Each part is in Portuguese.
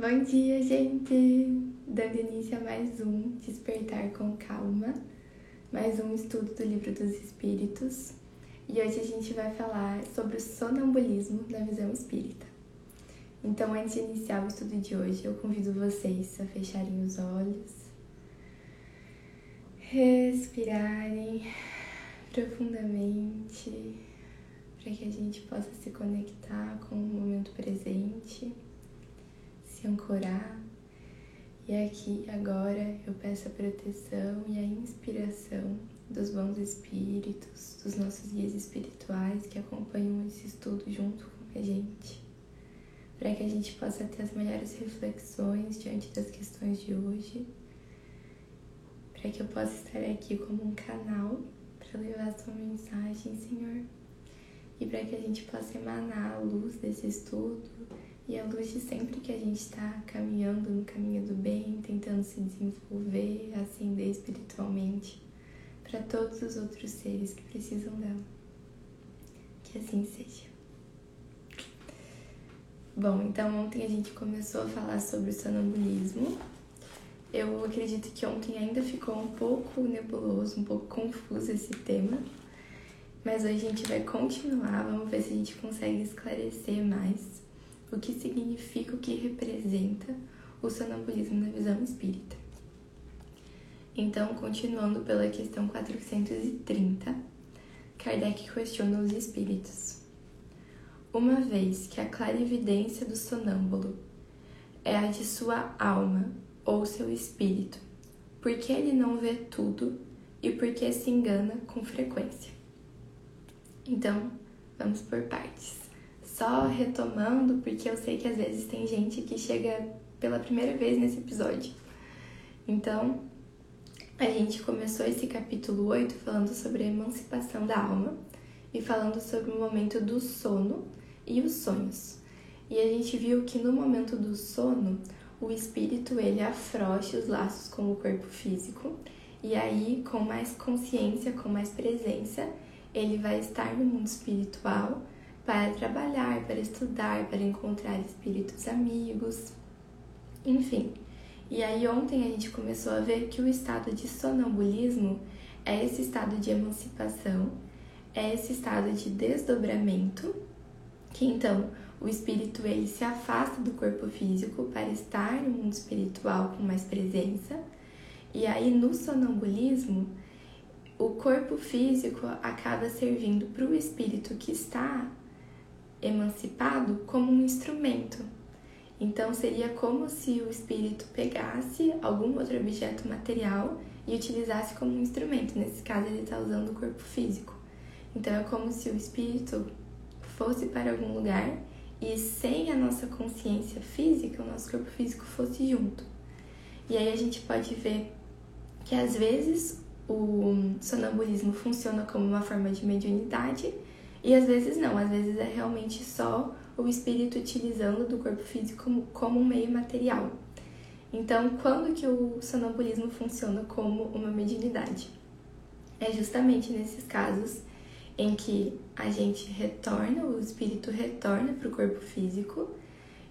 Bom dia, gente! Dando início a mais um Despertar com Calma, mais um estudo do Livro dos Espíritos. E hoje a gente vai falar sobre o sonambulismo da visão espírita. Então, antes de iniciar o estudo de hoje, eu convido vocês a fecharem os olhos, respirarem profundamente, para que a gente possa se conectar com o momento presente se ancorar. E aqui agora eu peço a proteção e a inspiração dos bons espíritos, dos nossos guias espirituais que acompanham esse estudo junto com a gente, para que a gente possa ter as melhores reflexões diante das questões de hoje, para que eu possa estar aqui como um canal para levar a sua mensagem, Senhor, e para que a gente possa emanar a luz desse estudo e a luz de sempre que a gente está caminhando no caminho do bem, tentando se desenvolver, ascender espiritualmente para todos os outros seres que precisam dela. Que assim seja. Bom, então ontem a gente começou a falar sobre o sonambulismo. Eu acredito que ontem ainda ficou um pouco nebuloso, um pouco confuso esse tema. Mas hoje a gente vai continuar, vamos ver se a gente consegue esclarecer mais o que significa, o que representa o sonambulismo na visão espírita. Então, continuando pela questão 430, Kardec questiona os espíritos. Uma vez que a clarividência do sonâmbulo é a de sua alma ou seu espírito, por que ele não vê tudo e por que se engana com frequência? Então, vamos por partes só retomando, porque eu sei que às vezes tem gente que chega pela primeira vez nesse episódio. Então, a gente começou esse capítulo 8 falando sobre a emancipação da alma e falando sobre o momento do sono e os sonhos. E a gente viu que no momento do sono, o espírito ele afrouxa os laços com o corpo físico e aí com mais consciência, com mais presença, ele vai estar no mundo espiritual para trabalhar, para estudar, para encontrar espíritos amigos, enfim. E aí ontem a gente começou a ver que o estado de sonambulismo é esse estado de emancipação, é esse estado de desdobramento, que então o espírito ele se afasta do corpo físico para estar no mundo espiritual com mais presença. E aí no sonambulismo, o corpo físico acaba servindo para o espírito que está emancipado como um instrumento. Então seria como se o espírito pegasse algum outro objeto material e utilizasse como um instrumento. Nesse caso, ele está usando o corpo físico. Então é como se o espírito fosse para algum lugar e sem a nossa consciência física, o nosso corpo físico fosse junto. E aí a gente pode ver que às vezes o sonambulismo funciona como uma forma de mediunidade e às vezes não, às vezes é realmente só o espírito utilizando do corpo físico como, como um meio material. Então, quando que o sonambulismo funciona como uma mediunidade? É justamente nesses casos em que a gente retorna, o espírito retorna para o corpo físico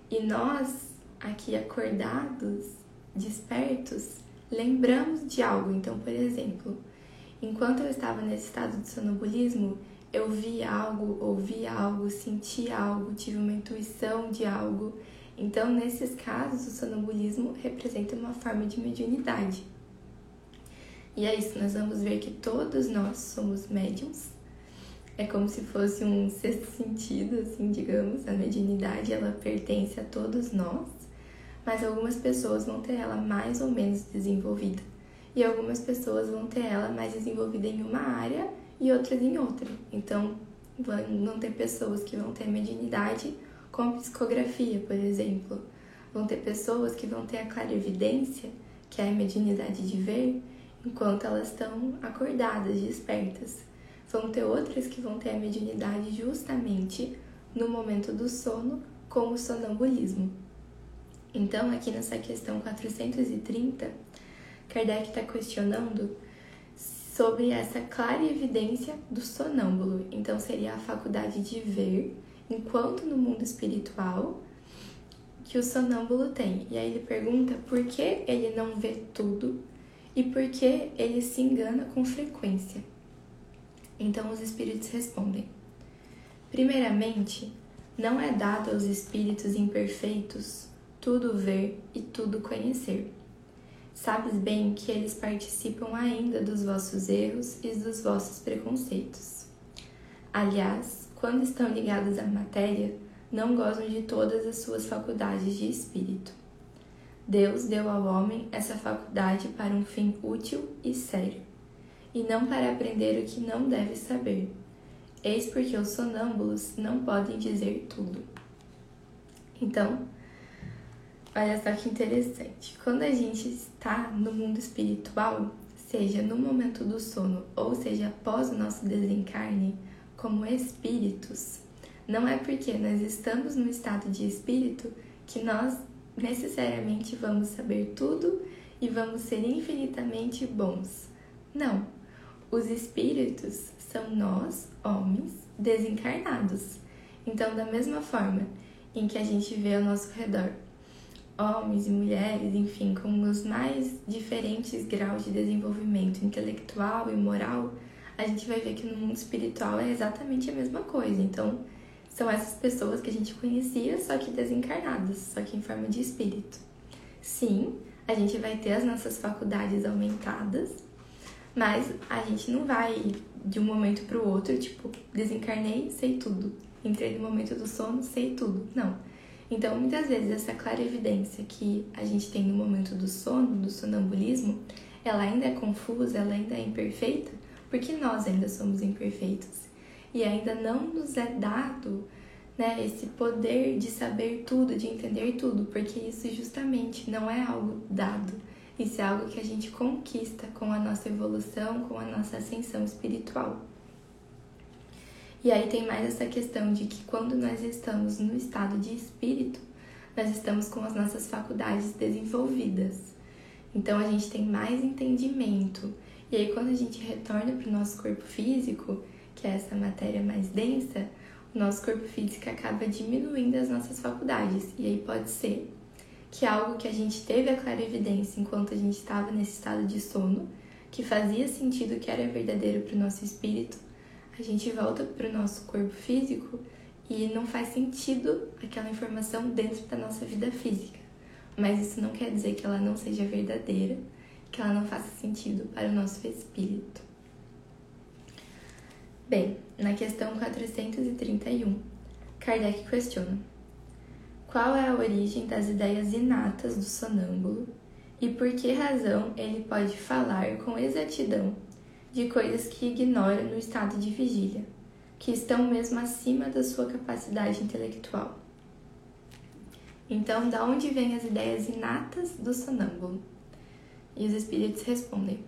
e nós, aqui acordados, despertos, lembramos de algo. Então, por exemplo, enquanto eu estava nesse estado de sonambulismo, eu vi algo, ouvi algo, senti algo, tive uma intuição de algo. Então, nesses casos, o sonambulismo representa uma forma de mediunidade. E é isso, nós vamos ver que todos nós somos médiums. É como se fosse um sexto sentido, assim, digamos. A mediunidade, ela pertence a todos nós, mas algumas pessoas vão ter ela mais ou menos desenvolvida. E algumas pessoas vão ter ela mais desenvolvida em uma área e outras em outra. Então, vão ter pessoas que vão ter mediunidade com psicografia, por exemplo. Vão ter pessoas que vão ter a clarividência, que é a mediunidade de ver, enquanto elas estão acordadas, despertas. Vão ter outras que vão ter a mediunidade justamente no momento do sono, como o sonambulismo. Então, aqui nessa questão 430, Kardec está questionando sobre essa clara evidência do sonâmbulo. Então, seria a faculdade de ver enquanto no mundo espiritual, que o sonâmbulo tem. E aí ele pergunta por que ele não vê tudo e por que ele se engana com frequência. Então os espíritos respondem: Primeiramente, não é dado aos espíritos imperfeitos tudo ver e tudo conhecer. Sabes bem que eles participam ainda dos vossos erros e dos vossos preconceitos. Aliás, quando estão ligados à matéria, não gozam de todas as suas faculdades de espírito. Deus deu ao homem essa faculdade para um fim útil e sério, e não para aprender o que não deve saber. Eis porque os sonâmbulos não podem dizer tudo. Então, olha só que interessante. Quando a gente está no mundo espiritual, seja no momento do sono ou seja após o nosso desencarne, como espíritos, não é porque nós estamos no estado de espírito que nós necessariamente vamos saber tudo e vamos ser infinitamente bons. Não. Os espíritos são nós, homens, desencarnados. Então, da mesma forma em que a gente vê ao nosso redor homens e mulheres, enfim, com os mais diferentes graus de desenvolvimento intelectual e moral, a gente vai ver que no mundo espiritual é exatamente a mesma coisa. Então, são essas pessoas que a gente conhecia, só que desencarnadas, só que em forma de espírito. Sim, a gente vai ter as nossas faculdades aumentadas, mas a gente não vai de um momento para o outro, tipo, desencarnei, sei tudo. Entrei no momento do sono, sei tudo. Não. Então, muitas vezes, essa clara evidência que a gente tem no momento do sono, do sonambulismo, ela ainda é confusa, ela ainda é imperfeita, porque nós ainda somos imperfeitos e ainda não nos é dado né, esse poder de saber tudo, de entender tudo, porque isso justamente não é algo dado, isso é algo que a gente conquista com a nossa evolução, com a nossa ascensão espiritual. E aí tem mais essa questão de que quando nós estamos no estado de espírito, nós estamos com as nossas faculdades desenvolvidas. Então a gente tem mais entendimento, e aí, quando a gente retorna para o nosso corpo físico, que é essa matéria mais densa, o nosso corpo físico acaba diminuindo as nossas faculdades. E aí pode ser que algo que a gente teve a clara evidência enquanto a gente estava nesse estado de sono, que fazia sentido, que era verdadeiro para o nosso espírito, a gente volta para o nosso corpo físico e não faz sentido aquela informação dentro da nossa vida física. Mas isso não quer dizer que ela não seja verdadeira que ela não faça sentido para o nosso espírito. Bem, na questão 431, Kardec questiona: Qual é a origem das ideias inatas do sonâmbulo e por que razão ele pode falar com exatidão de coisas que ignora no estado de vigília, que estão mesmo acima da sua capacidade intelectual? Então, da onde vêm as ideias inatas do sonâmbulo? E os espíritos respondem: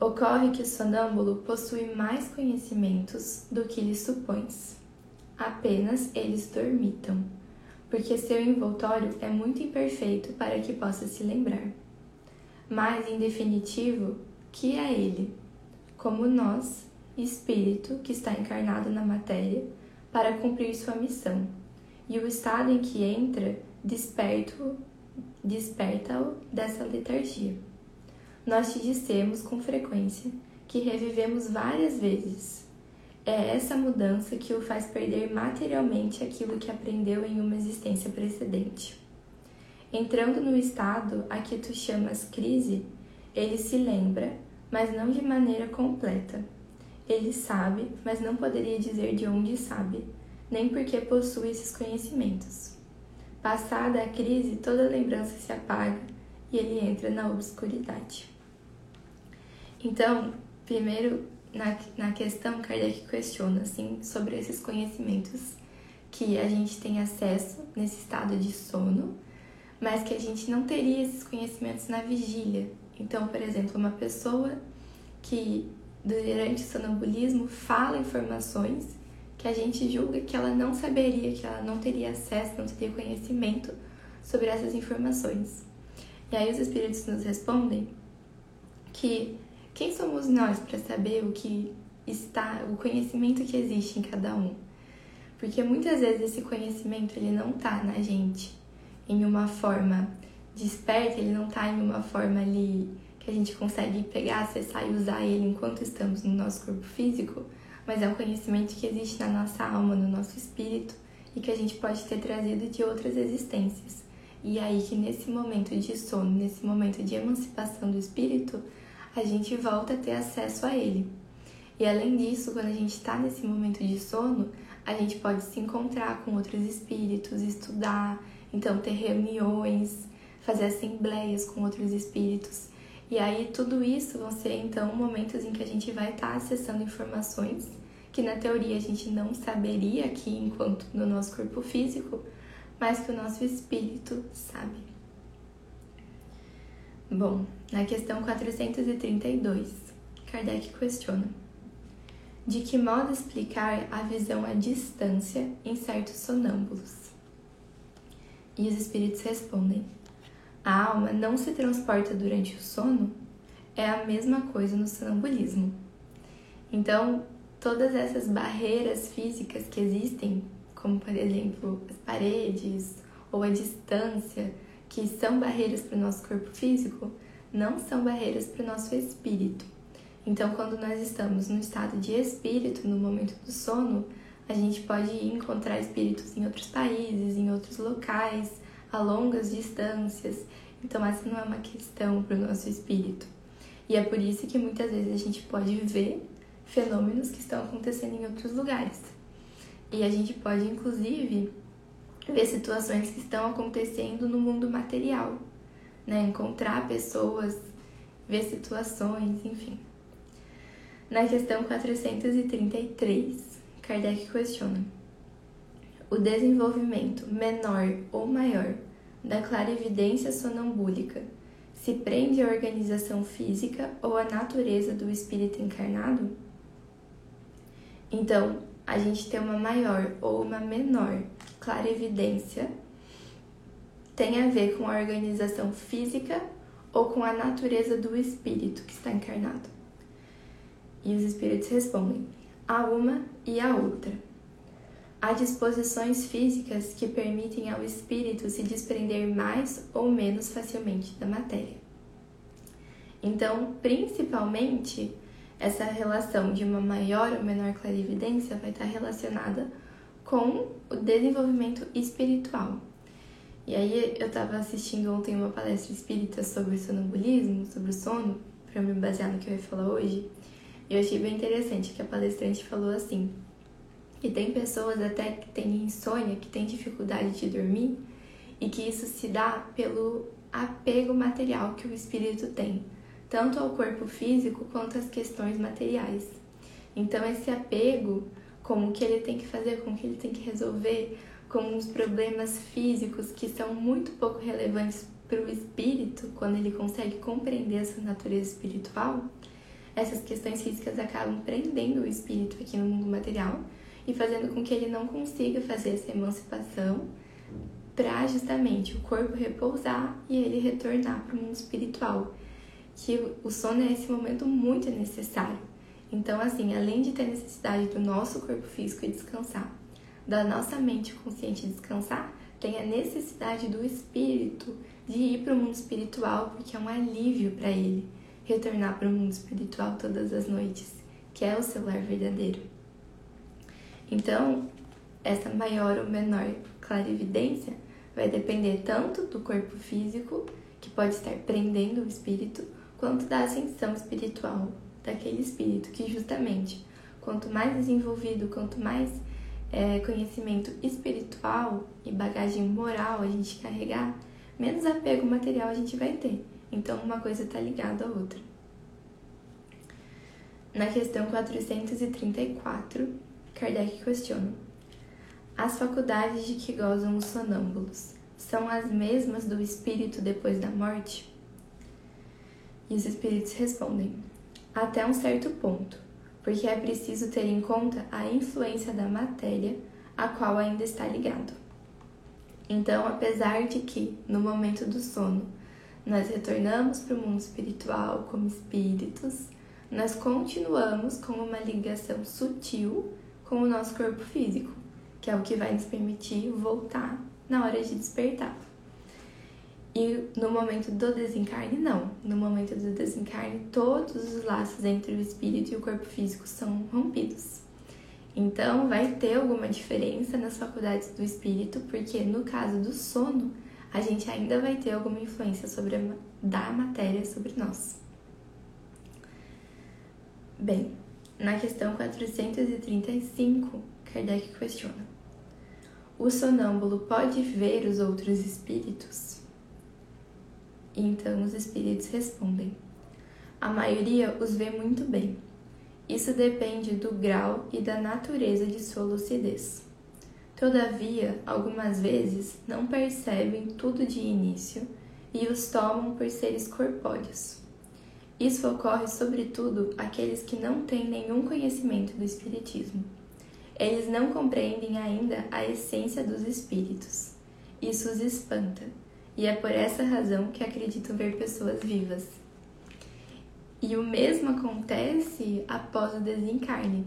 Ocorre que o sonâmbulo possui mais conhecimentos do que lhe supões. Apenas eles dormitam, porque seu envoltório é muito imperfeito para que possa se lembrar. Mas, em definitivo, que é ele? Como nós, espírito que está encarnado na matéria, para cumprir sua missão, e o estado em que entra, desperta-o dessa letargia. Nós te dissemos com frequência que revivemos várias vezes. É essa mudança que o faz perder materialmente aquilo que aprendeu em uma existência precedente. Entrando no estado a que tu chamas crise, ele se lembra, mas não de maneira completa. Ele sabe, mas não poderia dizer de onde sabe, nem porque possui esses conhecimentos. Passada a crise, toda lembrança se apaga e ele entra na obscuridade. Então, primeiro, na, na questão, Kardec questiona assim, sobre esses conhecimentos que a gente tem acesso nesse estado de sono, mas que a gente não teria esses conhecimentos na vigília. Então, por exemplo, uma pessoa que durante o sonambulismo fala informações que a gente julga que ela não saberia, que ela não teria acesso, não teria conhecimento sobre essas informações. E aí os espíritos nos respondem que quem somos nós para saber o que está, o conhecimento que existe em cada um? Porque muitas vezes esse conhecimento ele não tá na gente em uma forma desperta, ele não tá em uma forma ali que a gente consegue pegar, acessar e usar ele enquanto estamos no nosso corpo físico, mas é um conhecimento que existe na nossa alma, no nosso espírito e que a gente pode ter trazido de outras existências. E é aí que nesse momento de sono, nesse momento de emancipação do espírito, a gente volta a ter acesso a ele. E além disso, quando a gente está nesse momento de sono, a gente pode se encontrar com outros espíritos, estudar, então ter reuniões, fazer assembleias com outros espíritos. E aí tudo isso vão ser então momentos em que a gente vai estar tá acessando informações que na teoria a gente não saberia aqui enquanto no nosso corpo físico, mas que o nosso espírito sabe. Bom, na questão 432, Kardec questiona: De que modo explicar a visão à distância em certos sonâmbulos? E os espíritos respondem: A alma não se transporta durante o sono? É a mesma coisa no sonambulismo. Então, todas essas barreiras físicas que existem, como por exemplo as paredes ou a distância, que são barreiras para o nosso corpo físico, não são barreiras para o nosso espírito. Então, quando nós estamos no estado de espírito, no momento do sono, a gente pode encontrar espíritos em outros países, em outros locais, a longas distâncias. Então, essa não é uma questão para o nosso espírito. E é por isso que muitas vezes a gente pode ver fenômenos que estão acontecendo em outros lugares. E a gente pode, inclusive, ver situações que estão acontecendo no mundo material, né? Encontrar pessoas, ver situações, enfim. Na questão 433, Kardec questiona: o desenvolvimento menor ou maior da clarividência sonambúlica se prende à organização física ou à natureza do espírito encarnado? Então, a gente tem uma maior ou uma menor clarividência tem a ver com a organização física ou com a natureza do espírito que está encarnado? E os espíritos respondem: a uma e a outra. Há disposições físicas que permitem ao espírito se desprender mais ou menos facilmente da matéria. Então, principalmente, essa relação de uma maior ou menor clarividência vai estar relacionada com o desenvolvimento espiritual. E aí eu estava assistindo ontem uma palestra espírita sobre sonambulismo, sobre o sono, para me basear no que eu ia falar hoje. E eu achei bem interessante que a palestrante falou assim: que tem pessoas até que têm insônia, que têm dificuldade de dormir, e que isso se dá pelo apego material que o espírito tem, tanto ao corpo físico quanto às questões materiais. Então, esse apego, como que ele tem que fazer, como que ele tem que resolver, com os problemas físicos que são muito pouco relevantes para o espírito, quando ele consegue compreender essa natureza espiritual, essas questões físicas acabam prendendo o espírito aqui no mundo material e fazendo com que ele não consiga fazer essa emancipação para justamente o corpo repousar e ele retornar para o mundo espiritual. Que o sono é esse momento muito necessário. Então, assim, além de ter necessidade do nosso corpo físico descansar, da nossa mente consciente descansar, tem a necessidade do espírito de ir para o mundo espiritual, porque é um alívio para ele retornar para o mundo espiritual todas as noites, que é o seu lar verdadeiro. Então, essa maior ou menor clarividência vai depender tanto do corpo físico, que pode estar prendendo o espírito, quanto da ascensão espiritual daquele espírito, que justamente quanto mais desenvolvido, quanto mais é, conhecimento espiritual e bagagem moral a gente carregar, menos apego material a gente vai ter. Então, uma coisa está ligada à outra. Na questão 434, Kardec questiona: As faculdades de que gozam os sonâmbulos são as mesmas do espírito depois da morte? E os espíritos respondem: Até um certo ponto, porque é preciso ter em conta a influência da matéria a qual ainda está ligado. Então, apesar de que, no momento do sono, nós retornamos para o mundo espiritual como espíritos, nós continuamos com uma ligação sutil com o nosso corpo físico. que é o que vai nos permitir voltar na hora de despertar. E no momento do desencarne, não. No momento do desencarne, todos os laços entre o espírito e o corpo físico são rompidos. Então, vai ter alguma diferença nas faculdades do espírito, porque no caso do sono, a gente ainda vai ter alguma influência sobre a, da matéria sobre nós. Bem, na questão 435, Kardec questiona: O sonâmbulo pode ver os outros espíritos? Então os espíritos respondem: A maioria os vê muito bem. Isso depende do grau e da natureza de sua lucidez. Todavia, algumas vezes não percebem tudo de início e os tomam por seres corpóreos. Isso ocorre sobretudo àqueles que não têm nenhum conhecimento do Espiritismo. Eles não compreendem ainda a essência dos espíritos. Isso os espanta e é por essa razão que acredito ver pessoas vivas. E o mesmo acontece após o desencarne.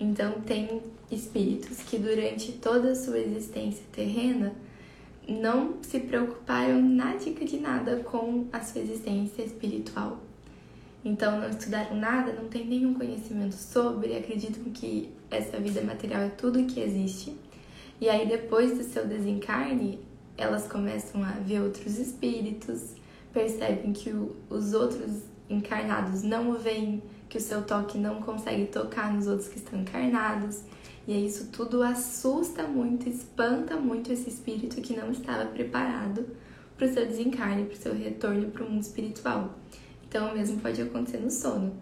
Então, tem espíritos que durante toda a sua existência terrena não se preocuparam nada de nada com a sua existência espiritual. Então, não estudaram nada, não têm nenhum conhecimento sobre, acreditam que essa vida material é tudo que existe. E aí, depois do seu desencarne, elas começam a ver outros espíritos, percebem que o, os outros encarnados não o veem, que o seu toque não consegue tocar nos outros que estão encarnados. E aí isso tudo assusta muito, espanta muito esse espírito que não estava preparado para o seu desencarne, para o seu retorno para o mundo espiritual. Então, o mesmo pode acontecer no sono.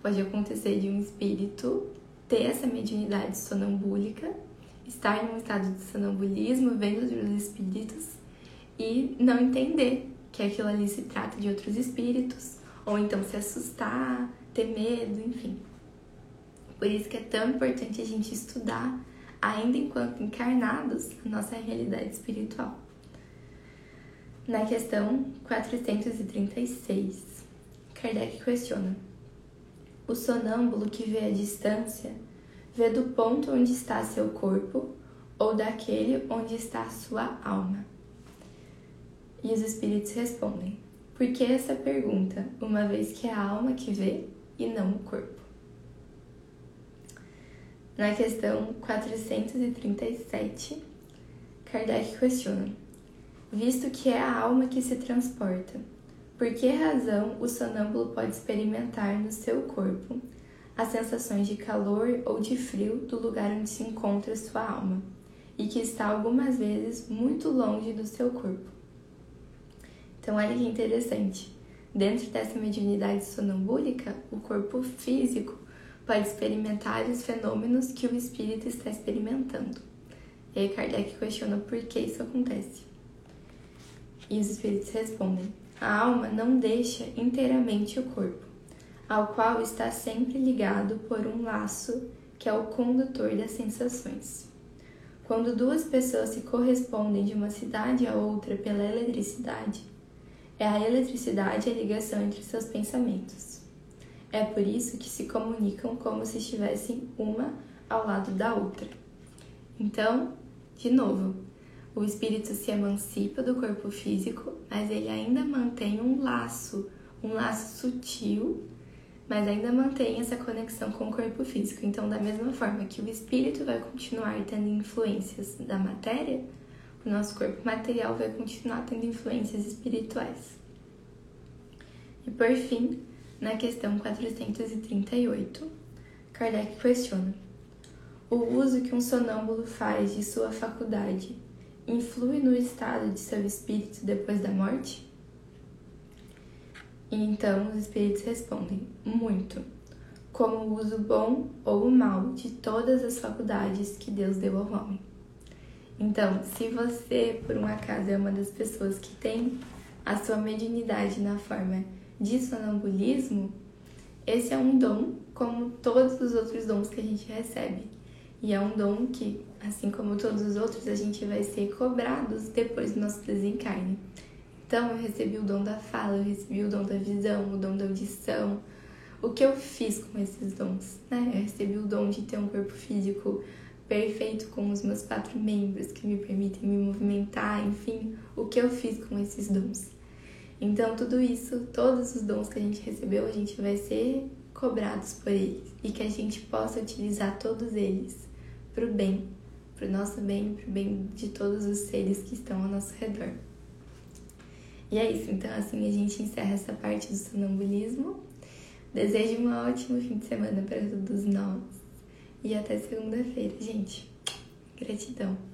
Pode acontecer de um espírito ter essa mediunidade sonambúlica estar em um estado de sonambulismo, vendo os espíritos e não entender que aquilo ali se trata de outros espíritos, ou então se assustar, ter medo, enfim. Por isso que é tão importante a gente estudar, ainda enquanto encarnados, a nossa realidade espiritual. Na questão 436, Kardec questiona: O sonâmbulo que vê a distância vê do ponto onde está seu corpo ou daquele onde está sua alma? E os espíritos respondem: Por que essa pergunta, uma vez que é a alma que vê e não o corpo? Na questão 437, Kardec questiona: Visto que é a alma que se transporta, por que razão o sonâmbulo pode experimentar no seu corpo as sensações de calor ou de frio do lugar onde se encontra sua alma e que está algumas vezes muito longe do seu corpo. Então, olha que interessante. Dentro dessa mediunidade sonambúlica, o corpo físico pode experimentar os fenômenos que o espírito está experimentando. E aí Kardec questiona por que isso acontece. E os espíritos respondem: a alma não deixa inteiramente o corpo ao qual está sempre ligado por um laço que é o condutor das sensações. Quando duas pessoas se correspondem de uma cidade a outra pela eletricidade, é a eletricidade a ligação entre seus pensamentos. É por isso que se comunicam como se estivessem uma ao lado da outra. Então, de novo, o espírito se emancipa do corpo físico, mas ele ainda mantém um laço, um laço sutil mas ainda mantém essa conexão com o corpo físico. Então, da mesma forma que o espírito vai continuar tendo influências da matéria, o nosso corpo material vai continuar tendo influências espirituais. E por fim, na questão 438, Kardec questiona: O uso que um sonâmbulo faz de sua faculdade influi no estado de seu espírito depois da morte? Então os espíritos respondem: muito, como o uso bom ou o mal de todas as faculdades que Deus deu ao homem. Então, se você, por um acaso, é uma das pessoas que tem a sua mediunidade na forma de sonambulismo, esse é um dom como todos os outros dons que a gente recebe. E é um dom que, assim como todos os outros, a gente vai ser cobrados depois do nosso desencarne. Então, eu recebi o dom da fala, eu recebi o dom da visão, o dom da audição. O que eu fiz com esses dons? Né? Eu recebi o dom de ter um corpo físico perfeito com os meus quatro membros que me permitem me movimentar, enfim, o que eu fiz com esses dons. Então, tudo isso, todos os dons que a gente recebeu, a gente vai ser cobrados por eles e que a gente possa utilizar todos eles para o bem, para o nosso bem, para o bem de todos os seres que estão ao nosso redor. E é isso, então assim a gente encerra essa parte do sonambulismo. Desejo um ótimo fim de semana para todos nós e até segunda-feira, gente. Gratidão.